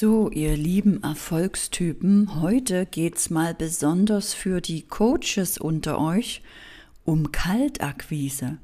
So, ihr lieben Erfolgstypen, heute geht's mal besonders für die Coaches unter euch um Kaltakquise,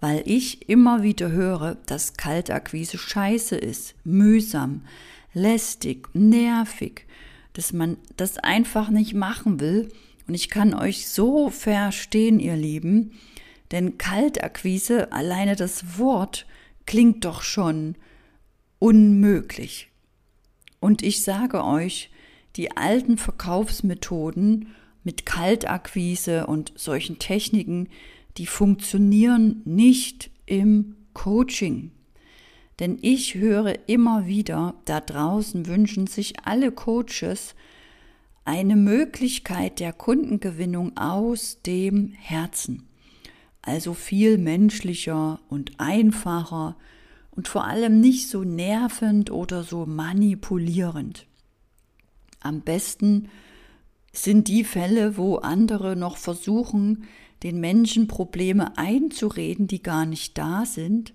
weil ich immer wieder höre, dass Kaltakquise scheiße ist, mühsam, lästig, nervig, dass man das einfach nicht machen will. Und ich kann euch so verstehen, ihr Lieben, denn Kaltakquise, alleine das Wort, klingt doch schon unmöglich. Und ich sage euch, die alten Verkaufsmethoden mit Kaltakquise und solchen Techniken, die funktionieren nicht im Coaching. Denn ich höre immer wieder, da draußen wünschen sich alle Coaches eine Möglichkeit der Kundengewinnung aus dem Herzen. Also viel menschlicher und einfacher und vor allem nicht so nervend oder so manipulierend. Am besten sind die Fälle, wo andere noch versuchen, den Menschen Probleme einzureden, die gar nicht da sind,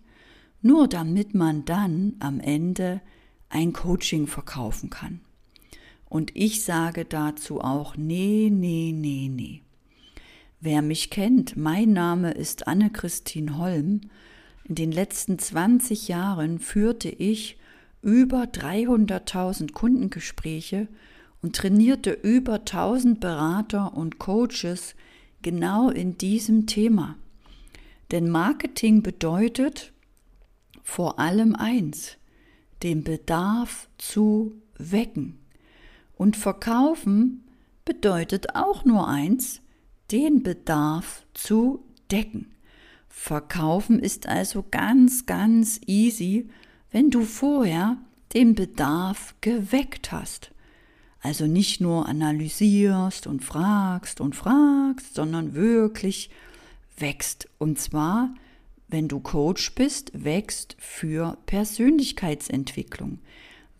nur damit man dann am Ende ein Coaching verkaufen kann. Und ich sage dazu auch, nee, nee, nee, nee. Wer mich kennt, mein Name ist Anne-Christine Holm in den letzten 20 Jahren führte ich über 300.000 Kundengespräche und trainierte über 1000 Berater und Coaches genau in diesem Thema. Denn Marketing bedeutet vor allem eins, den Bedarf zu wecken. Und verkaufen bedeutet auch nur eins, den Bedarf zu decken. Verkaufen ist also ganz, ganz easy, wenn du vorher den Bedarf geweckt hast. Also nicht nur analysierst und fragst und fragst, sondern wirklich wächst. Und zwar, wenn du Coach bist, wächst für Persönlichkeitsentwicklung,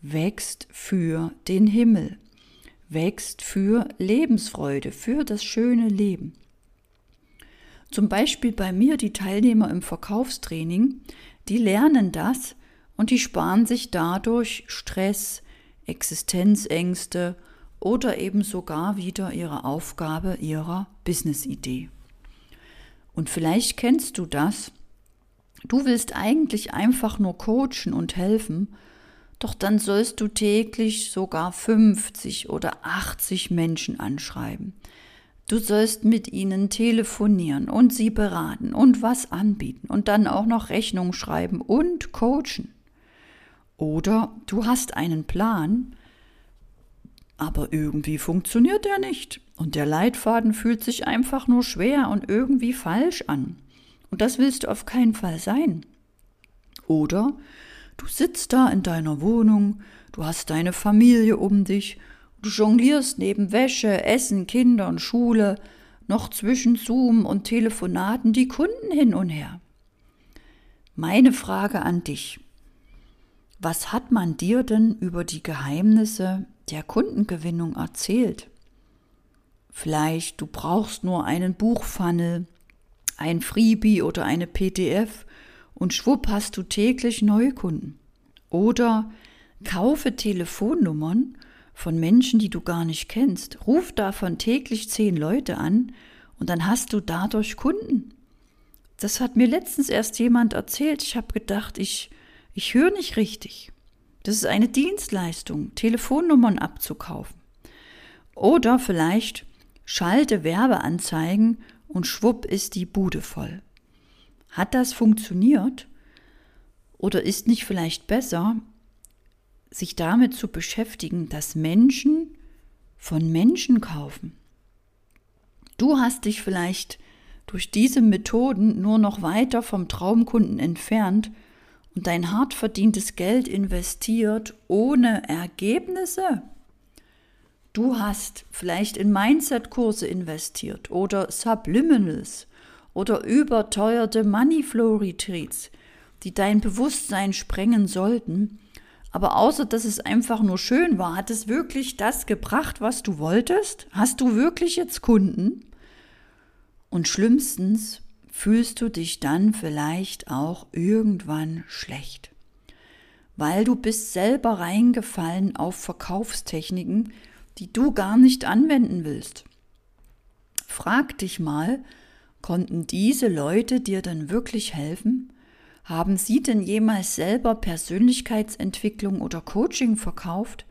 wächst für den Himmel, wächst für Lebensfreude, für das schöne Leben. Zum Beispiel bei mir die Teilnehmer im Verkaufstraining, die lernen das und die sparen sich dadurch Stress, Existenzängste oder eben sogar wieder ihre Aufgabe ihrer Business-Idee. Und vielleicht kennst du das. Du willst eigentlich einfach nur coachen und helfen, doch dann sollst du täglich sogar 50 oder 80 Menschen anschreiben. Du sollst mit ihnen telefonieren und sie beraten und was anbieten und dann auch noch Rechnung schreiben und coachen. Oder du hast einen Plan, aber irgendwie funktioniert er nicht und der Leitfaden fühlt sich einfach nur schwer und irgendwie falsch an. Und das willst du auf keinen Fall sein. Oder du sitzt da in deiner Wohnung, du hast deine Familie um dich Du jonglierst neben Wäsche, Essen, Kinder und Schule noch zwischen Zoom und Telefonaten die Kunden hin und her. Meine Frage an dich. Was hat man dir denn über die Geheimnisse der Kundengewinnung erzählt? Vielleicht du brauchst nur einen Buchfunnel, ein Freebie oder eine PDF und schwupp hast du täglich Neukunden. Oder kaufe Telefonnummern von Menschen, die du gar nicht kennst. Ruf davon täglich zehn Leute an und dann hast du dadurch Kunden. Das hat mir letztens erst jemand erzählt. Ich habe gedacht, ich, ich höre nicht richtig. Das ist eine Dienstleistung, Telefonnummern abzukaufen. Oder vielleicht schalte Werbeanzeigen und schwupp ist die Bude voll. Hat das funktioniert? Oder ist nicht vielleicht besser, sich damit zu beschäftigen, dass Menschen von Menschen kaufen. Du hast dich vielleicht durch diese Methoden nur noch weiter vom Traumkunden entfernt und dein hart verdientes Geld investiert ohne Ergebnisse. Du hast vielleicht in Mindset-Kurse investiert oder Subliminals oder überteuerte Moneyflow-Retreats, die dein Bewusstsein sprengen sollten aber außer dass es einfach nur schön war, hat es wirklich das gebracht, was du wolltest? Hast du wirklich jetzt Kunden? Und weil du bist selber reingefallen auf Verkaufstechniken, die du gar nicht anwenden willst. Frag dich mal, konnten diese Leute dir denn wirklich helfen? Haben sie denn jemals selber Persönlichkeitsentwicklung oder Coaching verkauft?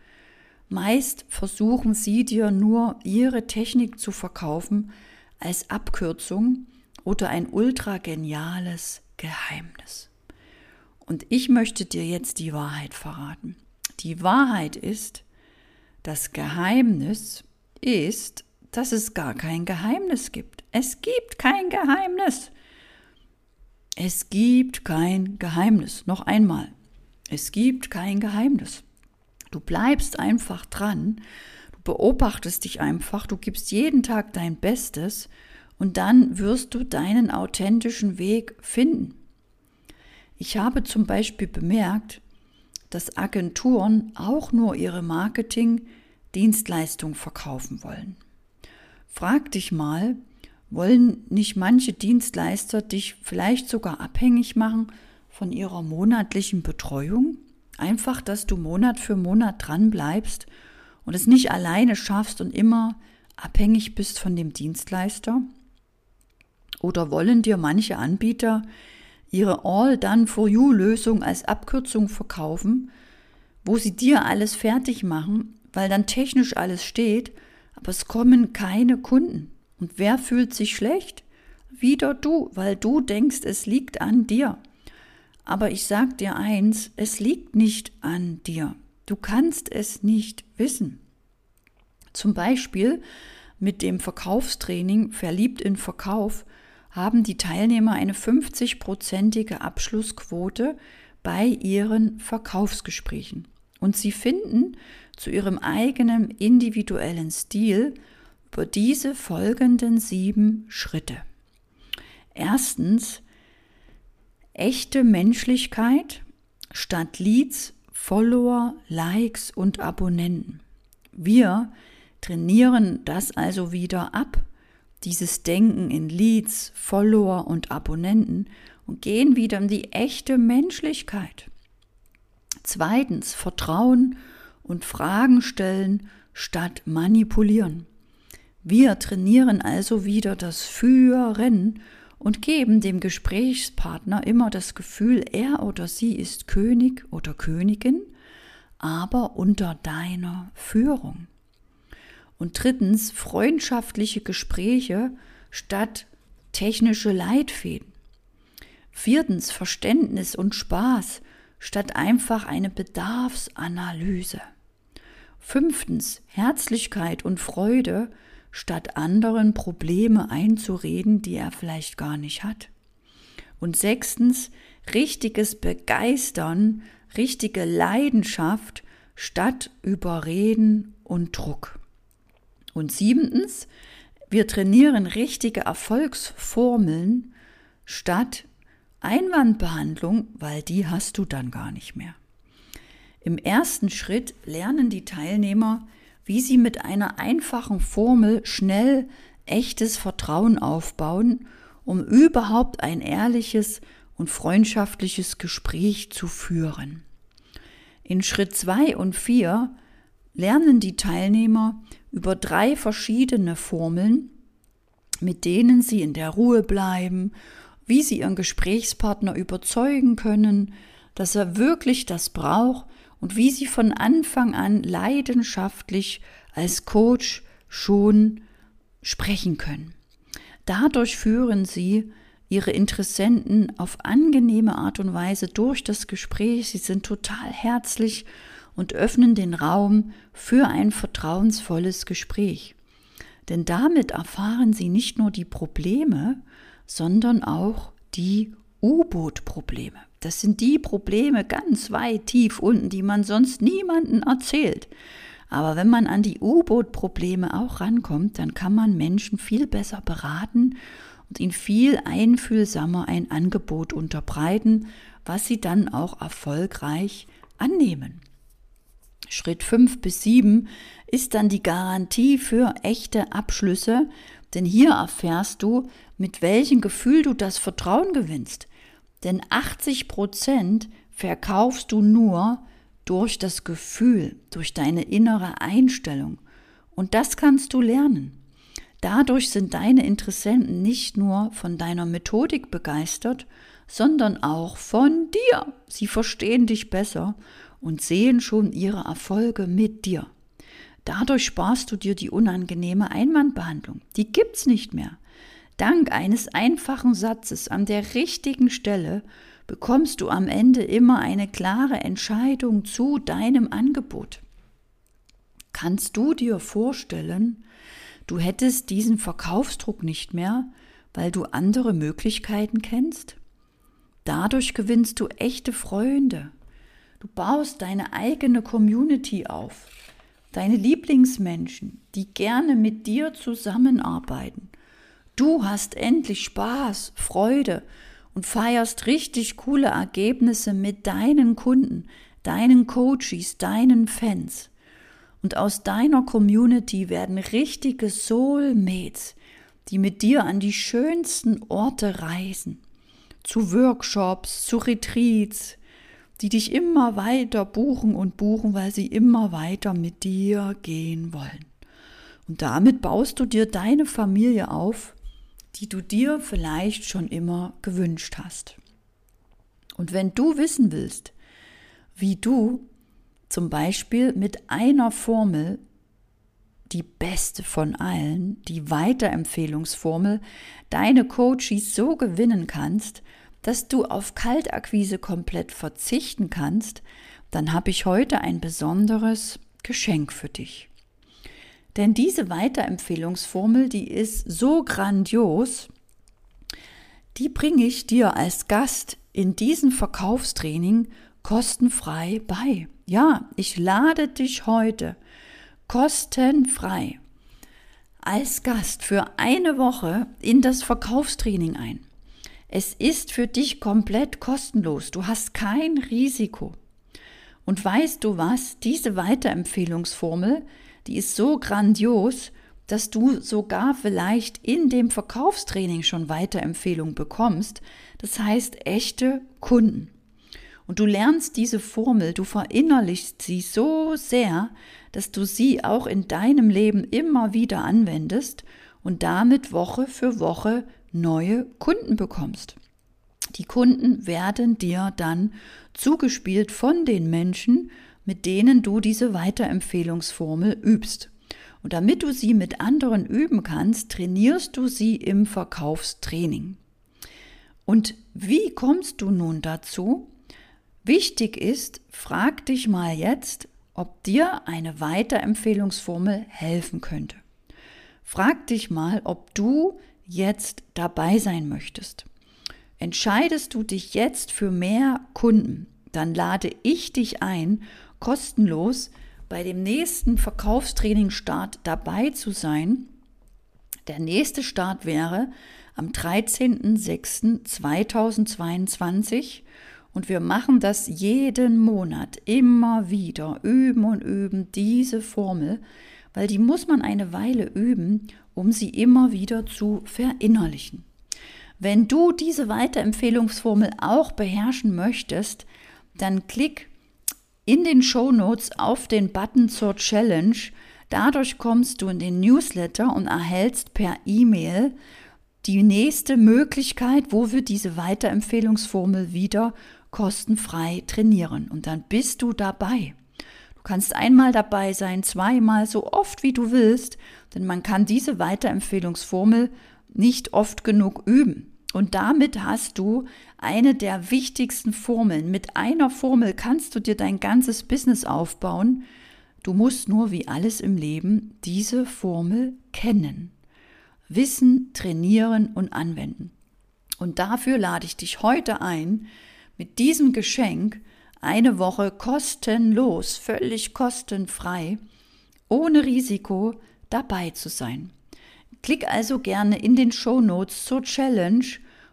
Meist versuchen sie dir nur ihre Technik zu verkaufen als Abkürzung oder ein ultra geniales Geheimnis. Und ich möchte dir jetzt die Wahrheit verraten. Die Wahrheit ist, das Geheimnis ist, dass es gar kein Geheimnis gibt. Es gibt kein Geheimnis. Es gibt kein Geheimnis. Noch einmal. Es gibt kein Geheimnis. Du bleibst einfach dran, du beobachtest dich einfach, du gibst jeden Tag dein Bestes und dann wirst du deinen authentischen Weg finden. Ich habe zum Beispiel bemerkt, dass Agenturen auch nur ihre Marketing-Dienstleistung verkaufen wollen. Frag dich mal, wollen nicht manche Dienstleister dich vielleicht sogar abhängig machen von ihrer monatlichen Betreuung? Einfach, dass du Monat für Monat dran bleibst und es nicht alleine schaffst und immer abhängig bist von dem Dienstleister? Oder wollen dir manche Anbieter ihre All-Done-for-You-Lösung als Abkürzung verkaufen, wo sie dir alles fertig machen, weil dann technisch alles steht, aber es kommen keine Kunden. Und wer fühlt sich schlecht? Wieder du, weil du denkst, es liegt an dir. Aber ich sag dir eins, es liegt nicht an dir. Du kannst es nicht wissen. Zum Beispiel mit dem Verkaufstraining Verliebt in Verkauf haben die Teilnehmer eine 50-prozentige Abschlussquote bei ihren Verkaufsgesprächen. Und sie finden zu ihrem eigenen individuellen Stil über diese folgenden sieben Schritte. Erstens, echte Menschlichkeit statt Leads, Follower, Likes und Abonnenten. Wir trainieren das also wieder ab dieses Denken in Leads, Follower und Abonnenten und gehen wieder in die echte Menschlichkeit. Zweitens, Vertrauen und Fragen stellen statt manipulieren. Wir trainieren also wieder das Führen und geben dem Gesprächspartner immer das Gefühl, er oder sie ist König oder Königin, aber unter deiner Führung. Und drittens freundschaftliche Gespräche statt technische Leitfäden. Viertens Verständnis und Spaß statt einfach eine Bedarfsanalyse. Fünftens Herzlichkeit und Freude statt anderen Probleme einzureden, die er vielleicht gar nicht hat. Und sechstens richtiges Begeistern, richtige Leidenschaft statt Überreden und Druck. Und siebtens, wir trainieren richtige Erfolgsformeln statt Einwandbehandlung, weil die hast du dann gar nicht mehr. Im ersten Schritt lernen die Teilnehmer, wie sie mit einer einfachen Formel schnell echtes Vertrauen aufbauen, um überhaupt ein ehrliches und freundschaftliches Gespräch zu führen. In Schritt zwei und vier lernen die Teilnehmer über drei verschiedene Formeln, mit denen sie in der Ruhe bleiben, wie sie ihren Gesprächspartner überzeugen können, dass er wirklich das braucht und wie sie von Anfang an leidenschaftlich als Coach schon sprechen können. Dadurch führen sie ihre Interessenten auf angenehme Art und Weise durch das Gespräch. Sie sind total herzlich und öffnen den Raum für ein vertrauensvolles Gespräch. Denn damit erfahren Sie nicht nur die Probleme, sondern auch die U-Boot-Probleme. Das sind die Probleme ganz weit tief unten, die man sonst niemanden erzählt. Aber wenn man an die U-Boot-Probleme auch rankommt, dann kann man Menschen viel besser beraten und ihnen viel einfühlsamer ein Angebot unterbreiten, was sie dann auch erfolgreich annehmen. Schritt 5 bis 7 ist dann die Garantie für echte Abschlüsse, denn hier erfährst du, mit welchem Gefühl du das Vertrauen gewinnst. Denn 80 Prozent verkaufst du nur durch das Gefühl, durch deine innere Einstellung. Und das kannst du lernen. Dadurch sind deine Interessenten nicht nur von deiner Methodik begeistert, sondern auch von dir. Sie verstehen dich besser und sehen schon ihre Erfolge mit dir. Dadurch sparst du dir die unangenehme Einwandbehandlung. Die gibt's nicht mehr. Dank eines einfachen Satzes an der richtigen Stelle bekommst du am Ende immer eine klare Entscheidung zu deinem Angebot. Kannst du dir vorstellen, du hättest diesen Verkaufsdruck nicht mehr, weil du andere Möglichkeiten kennst? Dadurch gewinnst du echte Freunde. Du baust deine eigene Community auf, deine Lieblingsmenschen, die gerne mit dir zusammenarbeiten. Du hast endlich Spaß, Freude und feierst richtig coole Ergebnisse mit deinen Kunden, deinen Coaches, deinen Fans. Und aus deiner Community werden richtige Soulmates, die mit dir an die schönsten Orte reisen zu Workshops, zu Retreats, die dich immer weiter buchen und buchen, weil sie immer weiter mit dir gehen wollen. Und damit baust du dir deine Familie auf, die du dir vielleicht schon immer gewünscht hast. Und wenn du wissen willst, wie du zum Beispiel mit einer Formel die beste von allen, die Weiterempfehlungsformel, deine Coaches so gewinnen kannst, dass du auf Kaltakquise komplett verzichten kannst, dann habe ich heute ein besonderes Geschenk für dich. Denn diese Weiterempfehlungsformel, die ist so grandios, die bringe ich dir als Gast in diesem Verkaufstraining kostenfrei bei. Ja, ich lade dich heute kostenfrei als Gast für eine Woche in das Verkaufstraining ein. Es ist für dich komplett kostenlos. Du hast kein Risiko. Und weißt du was? Diese Weiterempfehlungsformel, die ist so grandios, dass du sogar vielleicht in dem Verkaufstraining schon Weiterempfehlung bekommst. Das heißt echte Kunden. Und du lernst diese Formel, du verinnerlichst sie so sehr, dass du sie auch in deinem Leben immer wieder anwendest und damit Woche für Woche neue Kunden bekommst. Die Kunden werden dir dann zugespielt von den Menschen, mit denen du diese Weiterempfehlungsformel übst. Und damit du sie mit anderen üben kannst, trainierst du sie im Verkaufstraining. Und wie kommst du nun dazu? Wichtig ist, frag dich mal jetzt, ob dir eine Weiterempfehlungsformel helfen könnte. Frag dich mal, ob du jetzt dabei sein möchtest. Entscheidest du dich jetzt für mehr Kunden, dann lade ich dich ein, kostenlos bei dem nächsten Verkaufstraining-Start dabei zu sein. Der nächste Start wäre am 13.06.2022 und wir machen das jeden Monat immer wieder, üben und üben diese Formel, weil die muss man eine Weile üben, um sie immer wieder zu verinnerlichen. Wenn du diese Weiterempfehlungsformel auch beherrschen möchtest, dann klick in den Show Notes auf den Button zur Challenge. Dadurch kommst du in den Newsletter und erhältst per E-Mail die nächste Möglichkeit, wo wir diese Weiterempfehlungsformel wieder kostenfrei trainieren. Und dann bist du dabei. Du kannst einmal dabei sein, zweimal, so oft wie du willst, denn man kann diese Weiterempfehlungsformel nicht oft genug üben. Und damit hast du eine der wichtigsten Formeln. Mit einer Formel kannst du dir dein ganzes Business aufbauen. Du musst nur wie alles im Leben diese Formel kennen. Wissen, trainieren und anwenden. Und dafür lade ich dich heute ein, mit diesem Geschenk eine Woche kostenlos, völlig kostenfrei, ohne Risiko dabei zu sein. Klick also gerne in den Show Notes zur Challenge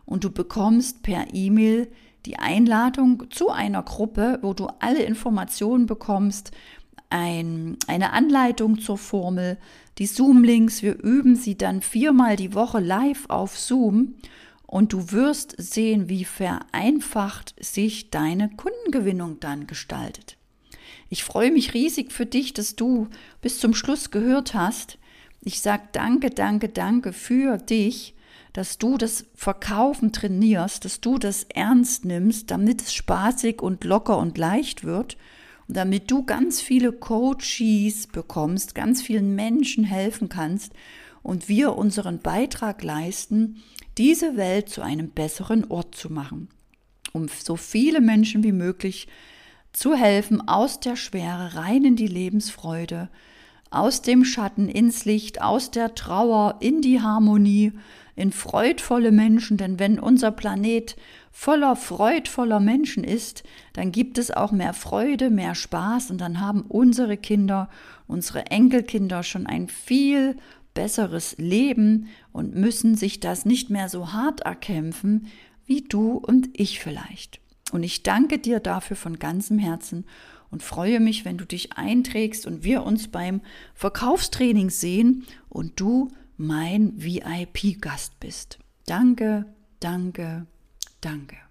und du bekommst per E-Mail die Einladung zu einer Gruppe, wo du alle Informationen bekommst, ein, eine Anleitung zur Formel, die Zoom-Links, wir üben sie dann viermal die Woche live auf Zoom und du wirst sehen, wie vereinfacht sich deine Kundengewinnung dann gestaltet. Ich freue mich riesig für dich, dass du bis zum Schluss gehört hast. Ich sage danke, danke, danke für dich, dass du das Verkaufen trainierst, dass du das ernst nimmst, damit es spaßig und locker und leicht wird und damit du ganz viele Coaches bekommst, ganz vielen Menschen helfen kannst und wir unseren Beitrag leisten, diese Welt zu einem besseren Ort zu machen, um so viele Menschen wie möglich zu helfen, aus der Schwere rein in die Lebensfreude, aus dem Schatten ins Licht, aus der Trauer in die Harmonie, in freudvolle Menschen, denn wenn unser Planet voller freudvoller Menschen ist, dann gibt es auch mehr Freude, mehr Spaß und dann haben unsere Kinder, unsere Enkelkinder schon ein viel besseres Leben und müssen sich das nicht mehr so hart erkämpfen wie du und ich vielleicht. Und ich danke dir dafür von ganzem Herzen und freue mich, wenn du dich einträgst und wir uns beim Verkaufstraining sehen und du mein VIP-Gast bist. Danke, danke, danke.